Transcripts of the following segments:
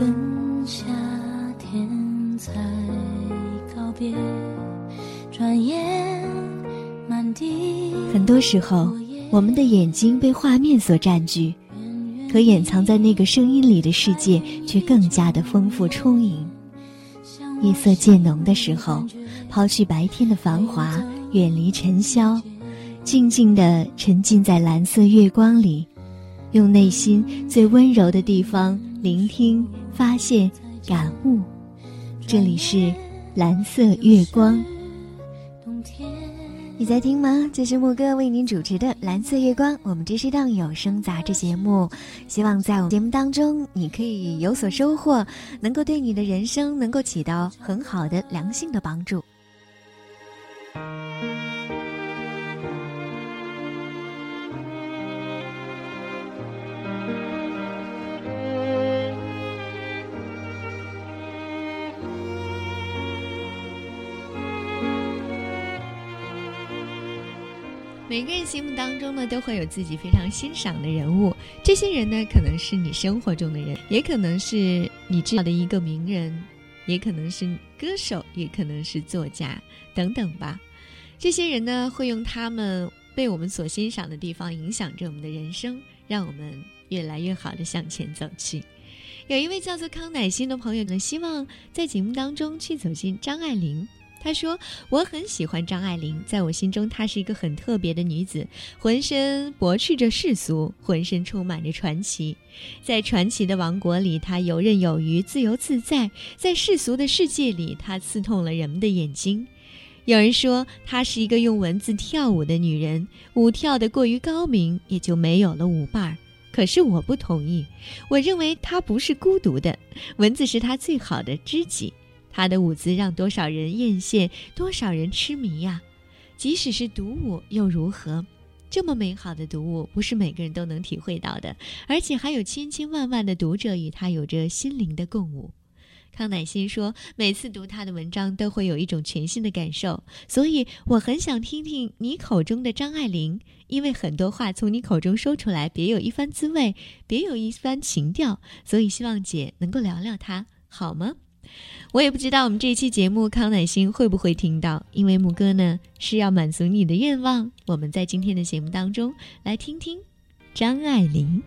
跟夏天才告别，转眼满地。很多时候，我们的眼睛被画面所占据，可掩藏在那个声音里的世界却更加的丰富充盈。夜色渐浓的时候，抛去白天的繁华，远离尘嚣，静静地沉浸在蓝色月光里，用内心最温柔的地方聆听、发现、感悟。这里是蓝色月光。你在听吗？这是木哥为您主持的《蓝色月光》，我们这是一档有声杂志节目，希望在我们节目当中你可以有所收获，能够对你的人生能够起到很好的良性的帮助。每个人心目当中呢，都会有自己非常欣赏的人物。这些人呢，可能是你生活中的人，也可能是你知道的一个名人，也可能是歌手，也可能是作家等等吧。这些人呢，会用他们被我们所欣赏的地方影响着我们的人生，让我们越来越好的向前走去。有一位叫做康乃馨的朋友呢，希望在节目当中去走进张爱玲。他说：“我很喜欢张爱玲，在我心中，她是一个很特别的女子，浑身驳斥着世俗，浑身充满着传奇。在传奇的王国里，她游刃有余，自由自在；在世俗的世界里，她刺痛了人们的眼睛。有人说，她是一个用文字跳舞的女人，舞跳得过于高明，也就没有了舞伴儿。可是我不同意，我认为她不是孤独的，文字是她最好的知己。”他的舞姿让多少人艳羡，多少人痴迷呀！即使是独舞又如何？这么美好的独舞，不是每个人都能体会到的，而且还有千千万万的读者与他有着心灵的共舞。康乃馨说：“每次读他的文章，都会有一种全新的感受，所以我很想听听你口中的张爱玲，因为很多话从你口中说出来，别有一番滋味，别有一番情调，所以希望姐能够聊聊她，好吗？”我也不知道我们这一期节目康乃馨会不会听到，因为牧歌呢是要满足你的愿望。我们在今天的节目当中来听听张爱玲。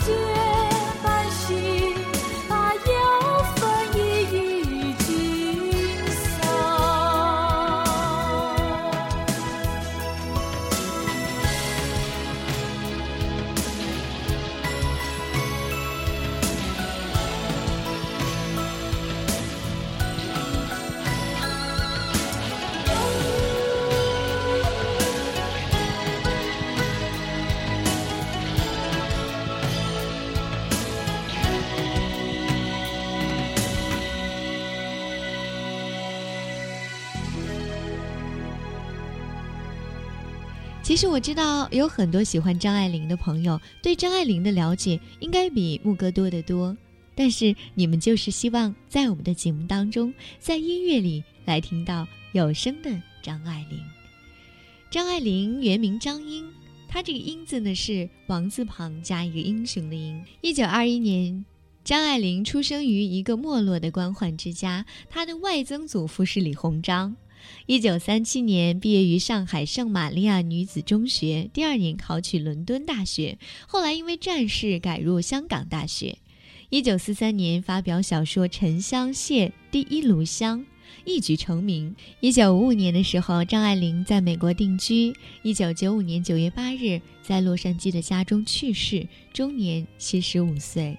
to 实我知道有很多喜欢张爱玲的朋友，对张爱玲的了解应该比牧歌多得多。但是你们就是希望在我们的节目当中，在音乐里来听到有声的张爱玲。张爱玲原名张英，她这个“英”字呢是王字旁加一个英雄的“英”。一九二一年，张爱玲出生于一个没落的官宦之家，她的外曾祖父是李鸿章。一九三七年毕业于上海圣玛利亚女子中学，第二年考取伦敦大学，后来因为战事改入香港大学。一九四三年发表小说《沉香屑》第一炉香，一举成名。一九五五年的时候，张爱玲在美国定居。一九九五年九月八日，在洛杉矶的家中去世，终年七十五岁。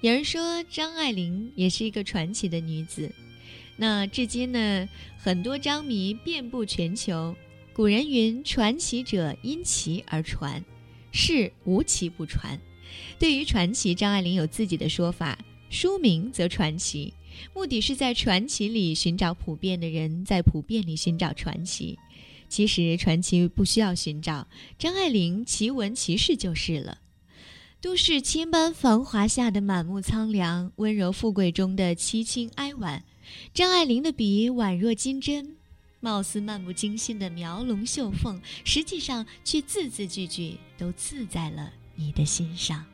有人说，张爱玲也是一个传奇的女子。那至今呢，很多张迷遍布全球。古人云：“传奇者因奇而传，是无奇不传。”对于传奇，张爱玲有自己的说法：“书名则传奇，目的是在传奇里寻找普遍的人，在普遍里寻找传奇。其实传奇不需要寻找，张爱玲奇闻奇事就是了。都市千般繁华下的满目苍凉，温柔富贵中的凄清哀婉。”张爱玲的笔宛若金针，貌似漫不经心的描龙绣凤，实际上却字字句句都刺在了你的心上。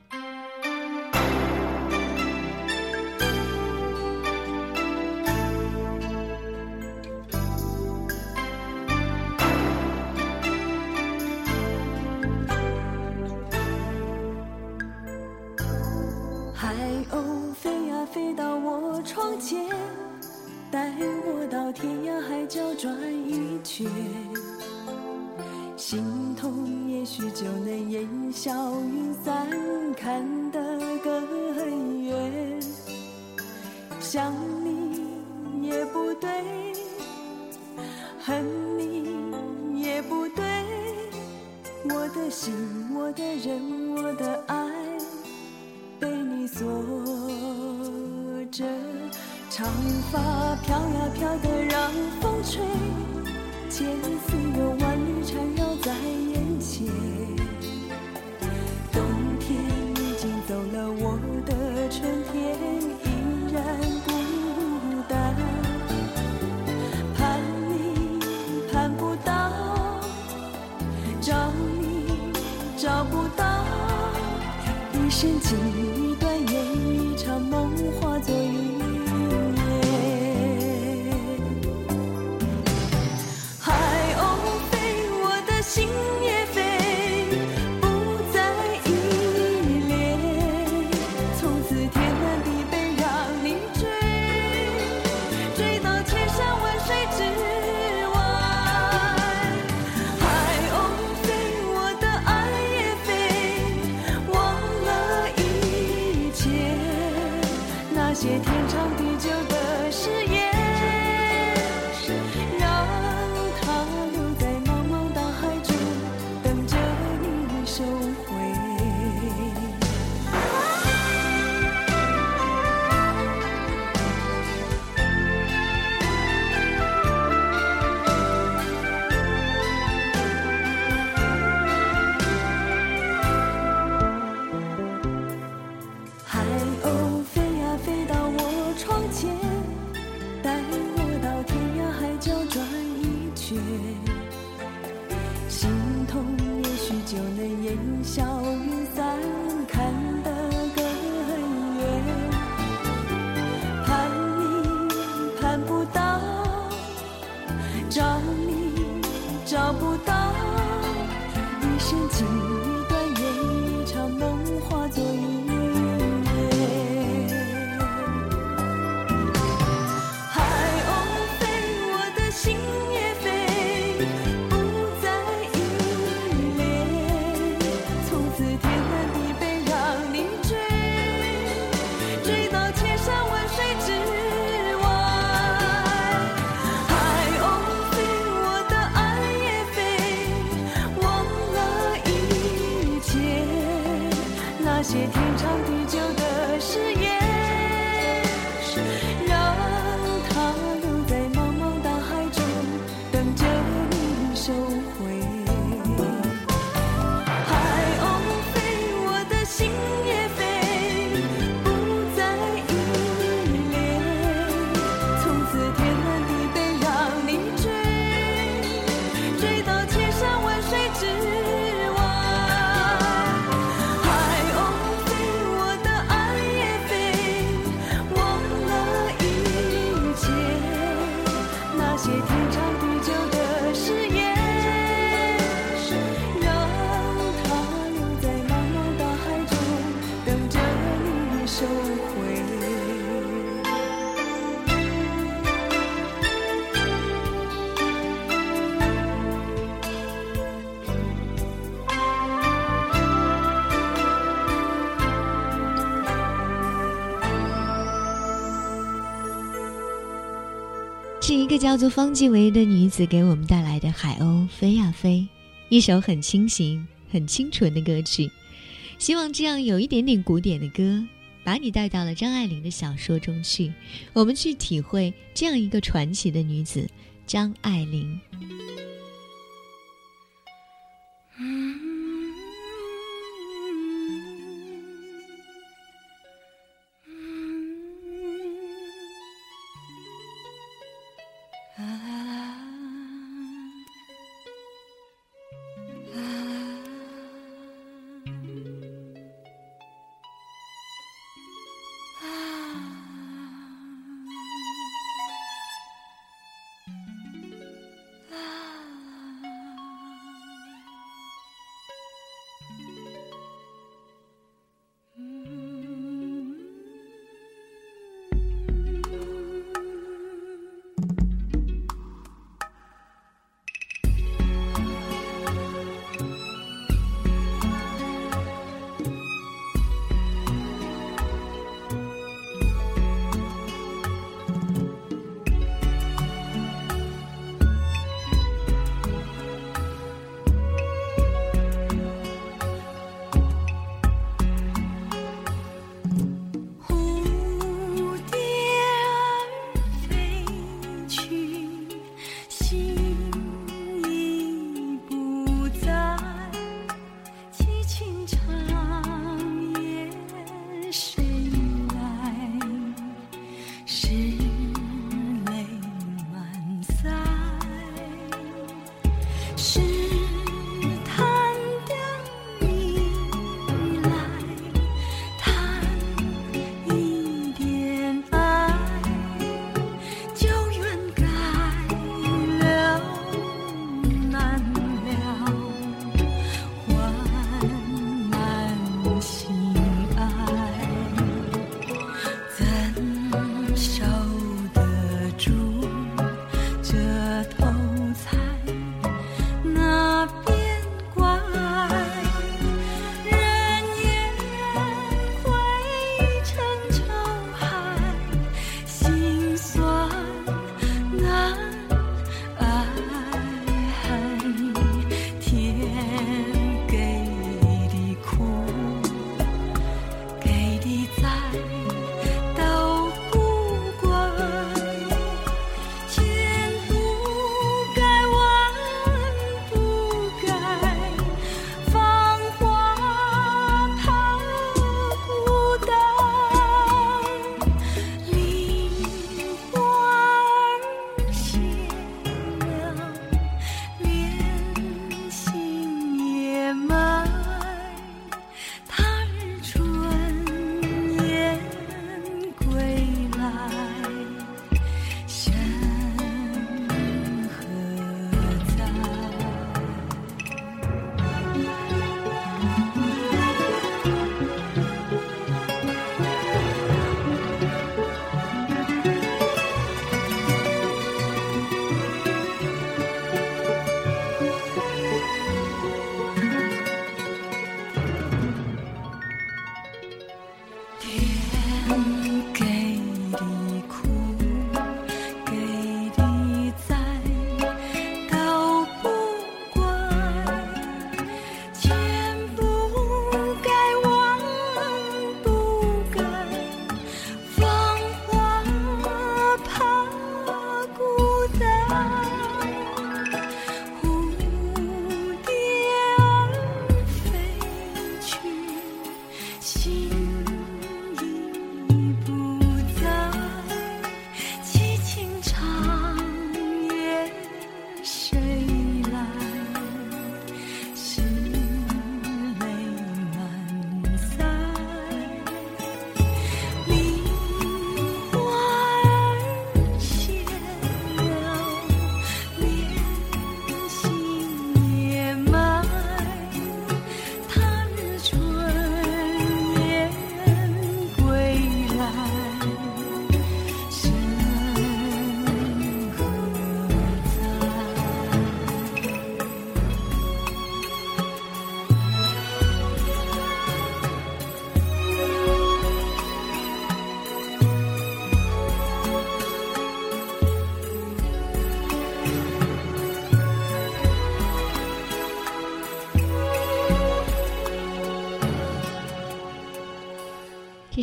想你也不对，恨你也不对，我的心，我的人，我的爱，被你锁着。长发飘呀飘的让风吹，千丝又一生情一叫做方季惟的女子给我们带来的《海鸥飞呀飞》，一首很清新、很清纯的歌曲。希望这样有一点点古典的歌，把你带到了张爱玲的小说中去，我们去体会这样一个传奇的女子张爱玲。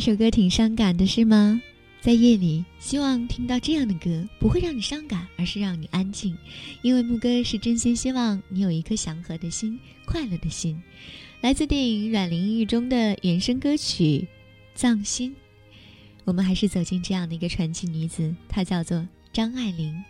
这首歌挺伤感的，是吗？在夜里，希望听到这样的歌，不会让你伤感，而是让你安静。因为牧歌是真心希望你有一颗祥和的心，快乐的心。来自电影《阮玲玉》中的原声歌曲《葬心》，我们还是走进这样的一个传奇女子，她叫做张爱玲。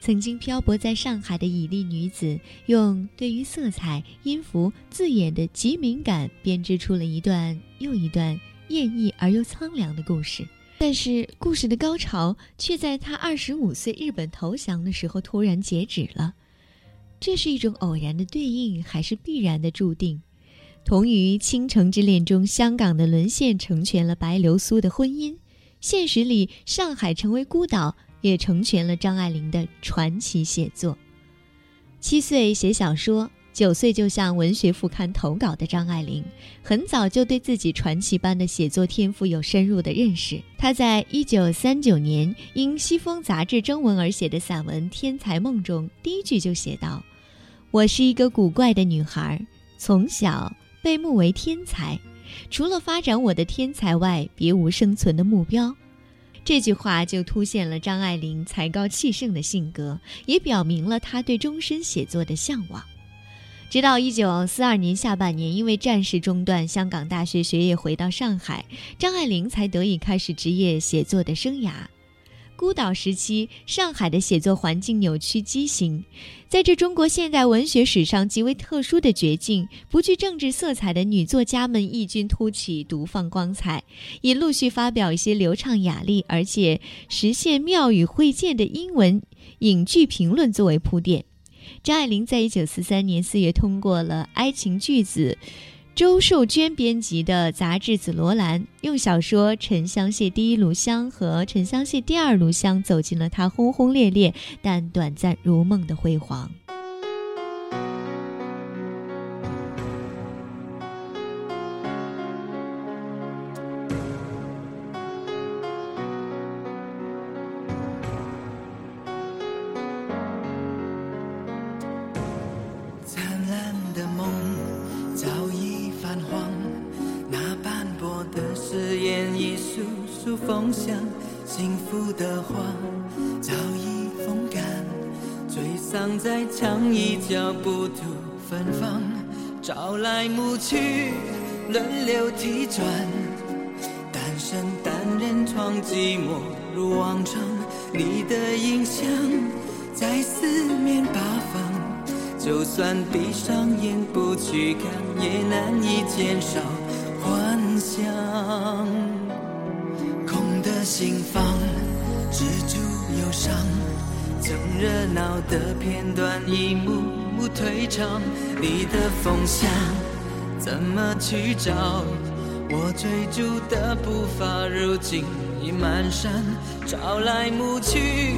曾经漂泊在上海的绮丽女子，用对于色彩、音符、字眼的极敏感，编织出了一段又一段艳丽而又苍凉的故事。但是故事的高潮却在他二十五岁日本投降的时候突然截止了，这是一种偶然的对应，还是必然的注定？同于《倾城之恋》中，香港的沦陷成全了白流苏的婚姻，现实里上海成为孤岛，也成全了张爱玲的传奇写作。七岁写小说。九岁就向文学副刊投稿的张爱玲，很早就对自己传奇般的写作天赋有深入的认识。她在一九三九年因《西风》杂志征文而写的散文《天才梦》中，第一句就写道：“我是一个古怪的女孩，从小被目为天才，除了发展我的天才外，别无生存的目标。”这句话就凸显了张爱玲才高气盛的性格，也表明了她对终身写作的向往。直到一九四二年下半年，因为战事中断，香港大学学业回到上海，张爱玲才得以开始职业写作的生涯。孤岛时期，上海的写作环境扭曲畸形，在这中国现代文学史上极为特殊的绝境，不具政治色彩的女作家们异军突起，独放光彩，也陆续发表一些流畅雅丽而且实现妙语会见的英文影剧评论作为铺垫。张爱玲在一九四三年四月通过了《爱情巨子》周寿娟编辑的杂志《紫罗兰》，用小说《沉香屑第一炉香》和《沉香屑第二炉香》走进了她轰轰烈烈但短暂如梦的辉煌。脚步途芬芳，朝来暮去，轮流替转。单身单人床，寂寞如往常。你的影像在四面八方，就算闭上眼不去看，也难以减少心房，止住忧伤。曾热闹的片段一幕幕退场，你的风向怎么去找？我追逐的步伐如今已蹒跚，朝来暮去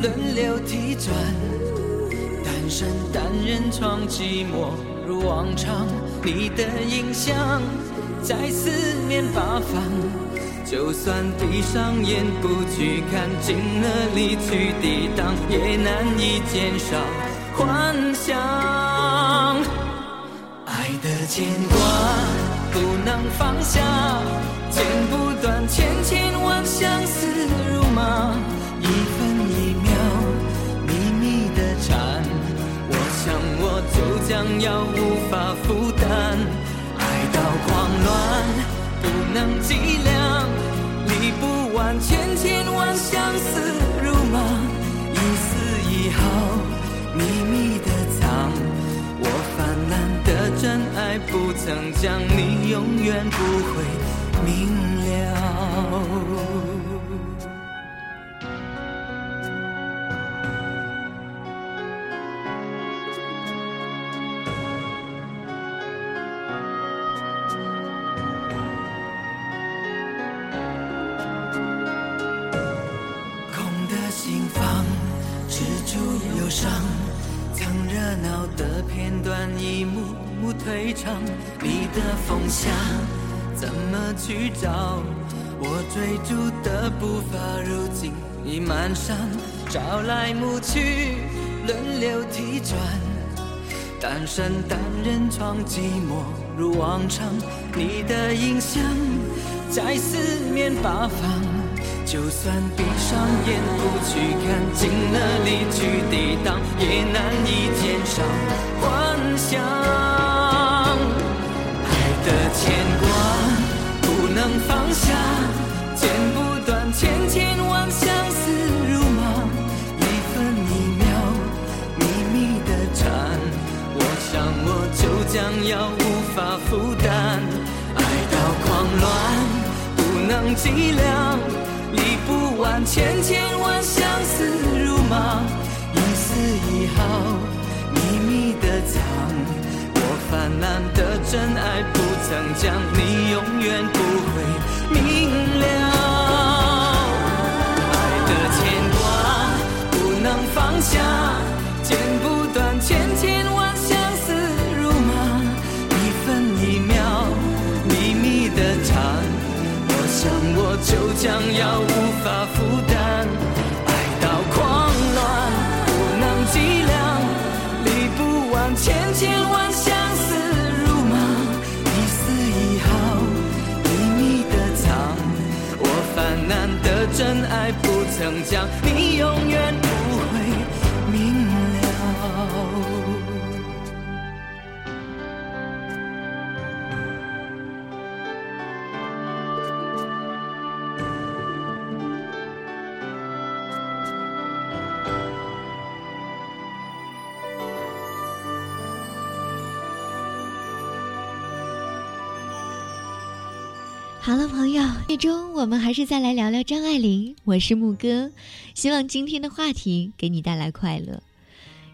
轮流替转，单身单人床寂寞如往常，你的影像在四面八方。就算闭上眼不去看，尽了力去抵挡，也难以减少幻想。爱的牵挂不能放下，剪不断千千万相思如麻，一分一秒秘密的缠，我想我就将要无法负担。爱到狂乱不能计量。千千万相思如麻，一丝一毫秘密的藏。我泛滥的真爱不曾将你，永远不会明了。忧伤曾热闹的片段一幕幕退场你的风向怎么去找？我追逐的步伐如今已蹒跚，朝来暮去轮流替转，单身单人床寂寞如往常。你的影像在四面八方。就算闭上眼不去看，尽了力去抵挡，也难以减少幻想。爱的牵挂不能放下，剪不断千千万相思如麻，一分一秒秘密的缠，我想我就将要无法负担。爱到狂乱不能计量。理不完千千万相思如麻，一丝一毫秘密的藏。我泛滥的真爱不曾讲，你永远不会明了。想要无法负担，爱到狂乱不能计量，理不完千千万相思如麻，一丝一毫秘密的藏，我泛滥的真爱不曾讲，最终我们还是再来聊聊张爱玲。我是木哥，希望今天的话题给你带来快乐。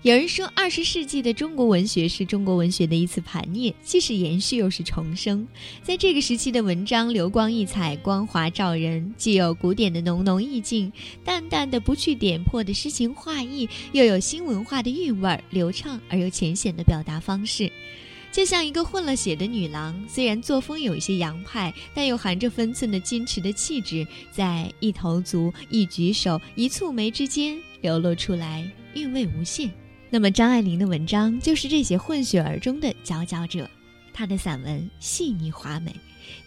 有人说，二十世纪的中国文学是中国文学的一次盘涅，既是延续又是重生。在这个时期的文章，流光溢彩，光华照人，既有古典的浓浓意境，淡淡的不去点破的诗情画意，又有新文化的韵味，流畅而又浅显的表达方式。就像一个混了血的女郎，虽然作风有一些洋派，但又含着分寸的矜持的气质，在一投足、一举手、一蹙眉之间流露出来，韵味无限。那么张爱玲的文章就是这些混血儿中的佼佼者。她的散文细腻华美，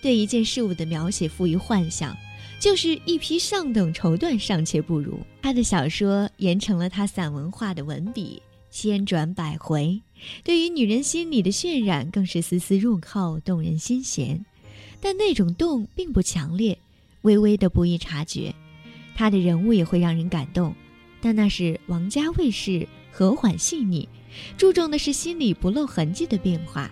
对一件事物的描写富于幻想，就是一匹上等绸缎尚且不如。她的小说延成了她散文化的文笔，千转百回。对于女人心里的渲染，更是丝丝入扣，动人心弦。但那种动并不强烈，微微的不易察觉。他的人物也会让人感动，但那是王家卫式，和缓细腻，注重的是心里不露痕迹的变化。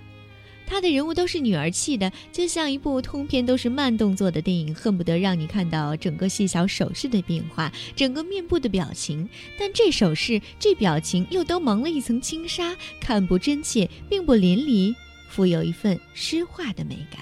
他的人物都是女儿气的，就像一部通篇都是慢动作的电影，恨不得让你看到整个细小手势的变化，整个面部的表情。但这手势、这表情又都蒙了一层轻纱，看不真切，并不淋漓，富有一份诗画的美感。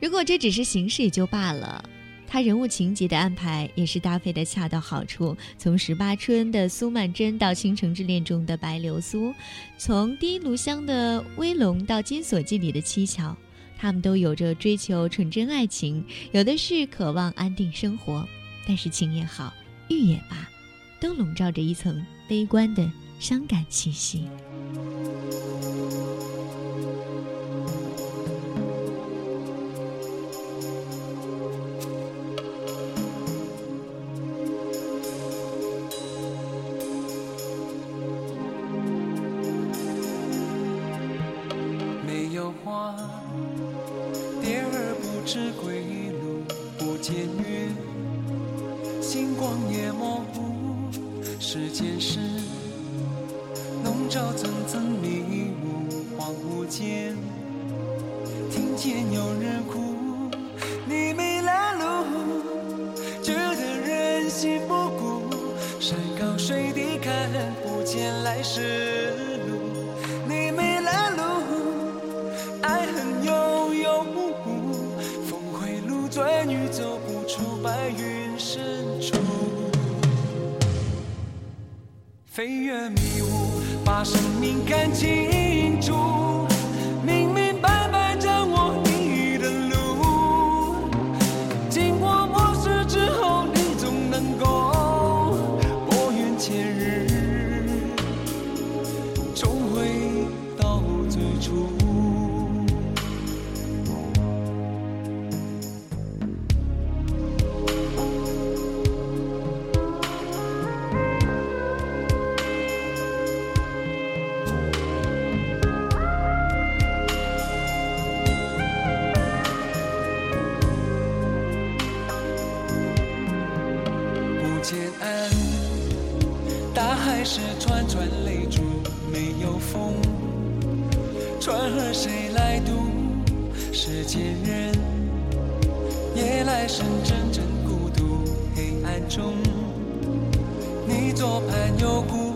如果这只是形式也就罢了。他人物情节的安排也是搭配的恰到好处，从十八春的苏曼桢到倾城之恋中的白流苏，从第一炉香的威龙到金锁记里的七巧，他们都有着追求纯真爱情，有的是渴望安定生活，但是情也好，欲也罢，都笼罩着一层悲观的伤感气息。时间是笼罩层层迷雾恍惚间听见有人哭你迷了路觉得人心不古山高水低看不见来时路。你迷了路爱恨悠悠无故峰回路转你走不出白云飞越迷雾，把生命看清世间人。夜来深，阵阵孤独，黑暗中，你左盼右顾，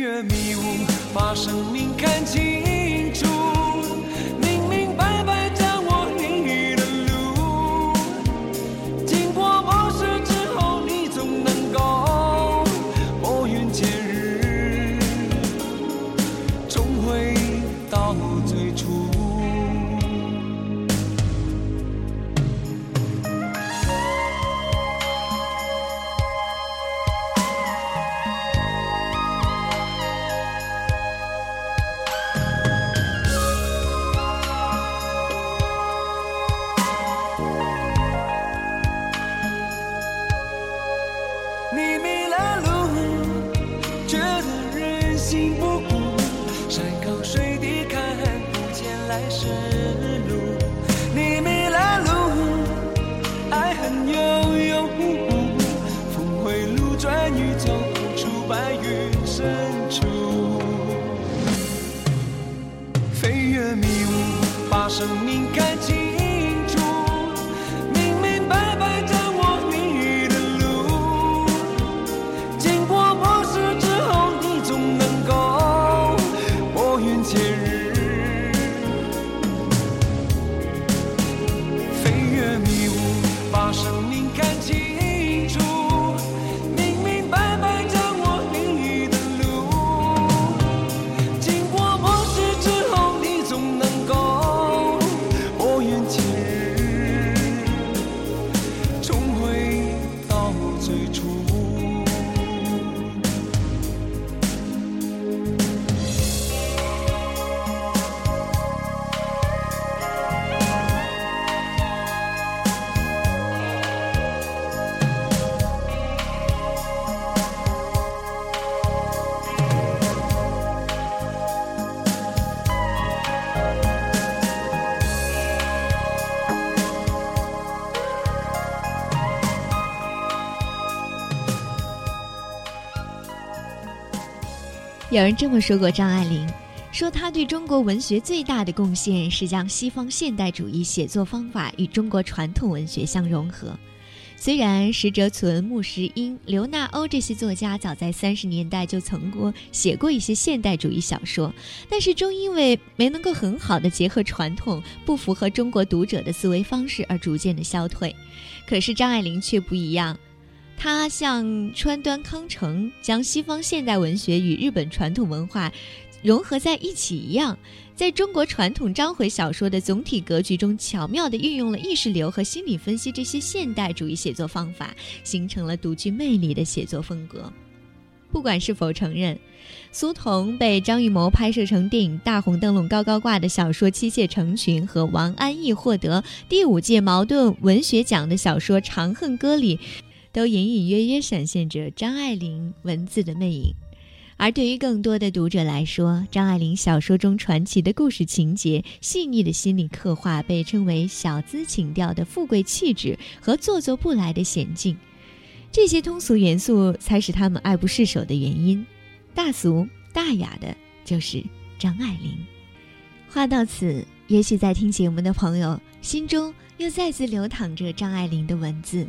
越迷雾。把生命看清生命有人这么说过张爱玲，说她对中国文学最大的贡献是将西方现代主义写作方法与中国传统文学相融合。虽然石哲存、穆石英、刘纳欧这些作家早在三十年代就曾过写过一些现代主义小说，但是终因为没能够很好的结合传统，不符合中国读者的思维方式而逐渐的消退。可是张爱玲却不一样。他像川端康成将西方现代文学与日本传统文化融合在一起一样，在中国传统章回小说的总体格局中，巧妙地运用了意识流和心理分析这些现代主义写作方法，形成了独具魅力的写作风格。不管是否承认，苏童被张艺谋拍摄成电影大红灯笼高高挂的小说《妻妾成群》，和王安忆获得第五届茅盾文学奖的小说《长恨歌》里。都隐隐约约闪现着张爱玲文字的魅影，而对于更多的读者来说，张爱玲小说中传奇的故事情节、细腻的心理刻画，被称为小资情调的富贵气质和做作不来的娴静，这些通俗元素才是他们爱不释手的原因。大俗大雅的，就是张爱玲。话到此，也许在听节目的朋友心中又再次流淌着张爱玲的文字。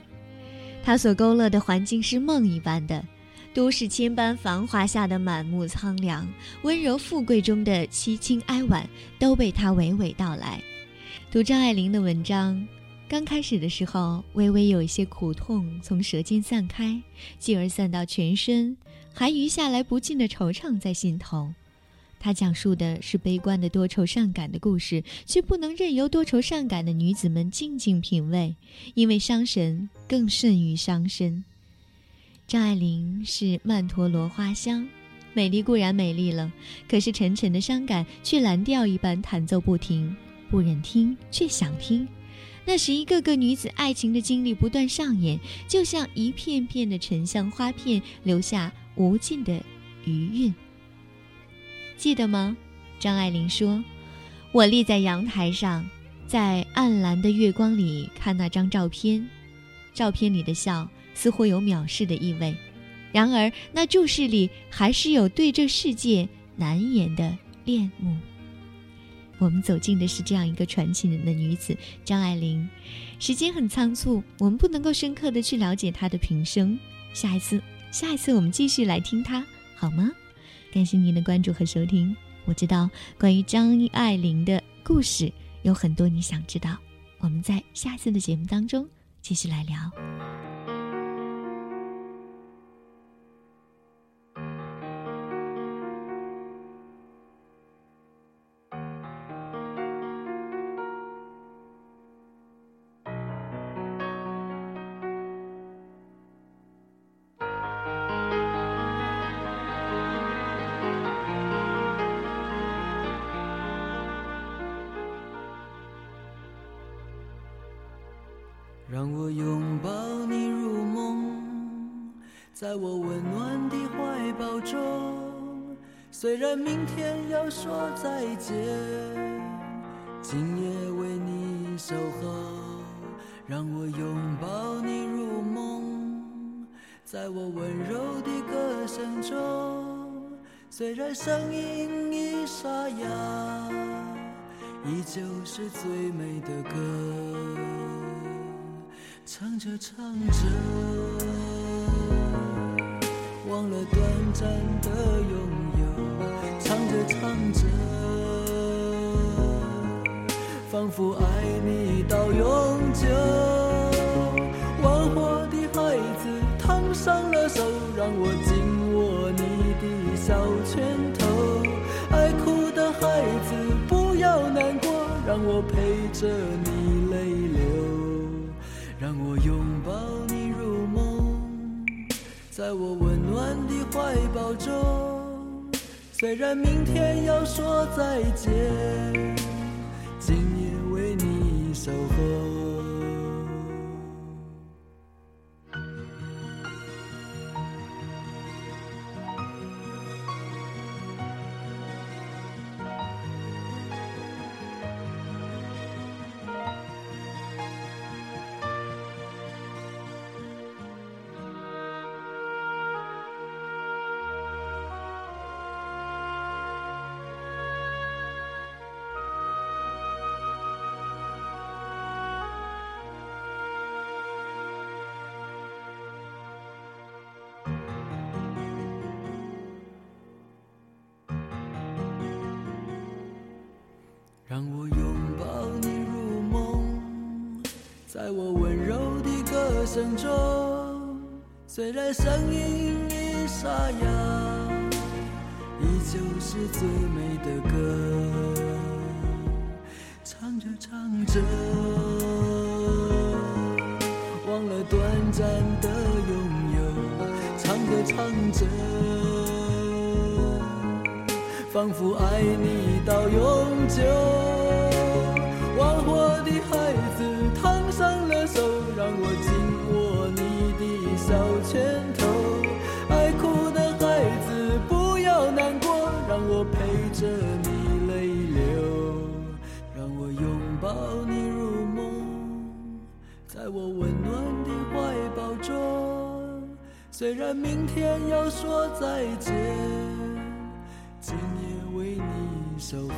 他所勾勒的环境是梦一般的，都市千般繁华下的满目苍凉，温柔富贵中的凄清哀婉，都被他娓娓道来。读张爱玲的文章，刚开始的时候，微微有一些苦痛从舌尖散开，继而散到全身，还余下来不尽的惆怅在心头。他讲述的是悲观的多愁善感的故事，却不能任由多愁善感的女子们静静品味，因为伤神更甚于伤身。张爱玲是曼陀罗花香，美丽固然美丽了，可是沉沉的伤感却蓝调一般弹奏不停，不忍听却想听。那时一个个女子爱情的经历不断上演，就像一片片的沉香花片，留下无尽的余韵。记得吗？张爱玲说：“我立在阳台上，在暗蓝的月光里看那张照片，照片里的笑似乎有藐视的意味，然而那注视里还是有对这世界难言的恋慕。”我们走进的是这样一个传奇人的女子张爱玲。时间很仓促，我们不能够深刻的去了解她的平生。下一次，下一次我们继续来听她，好吗？感谢您的关注和收听。我知道关于张爱玲的故事有很多你想知道，我们在下次的节目当中继续来聊。明天要说再见，今夜为你守候。让我拥抱你入梦，在我温柔的歌声中。虽然声音已沙哑，依旧是最美的歌。唱着唱着，忘了短暂的拥有；唱着，仿佛爱你到永久。玩火的孩子烫伤了手，让我紧握你的小拳头。爱哭的孩子不要难过，让我陪着你泪流。让我拥抱你入梦，在我温暖的怀抱中。虽然明天要说再见，今夜为你守候。我温柔的歌声中，虽然声音已沙哑，依旧是最美的歌。唱着唱着，忘了短暂的拥有；唱着唱着。仿佛爱你到永久，虽然明天要说再见。今夜为你守候，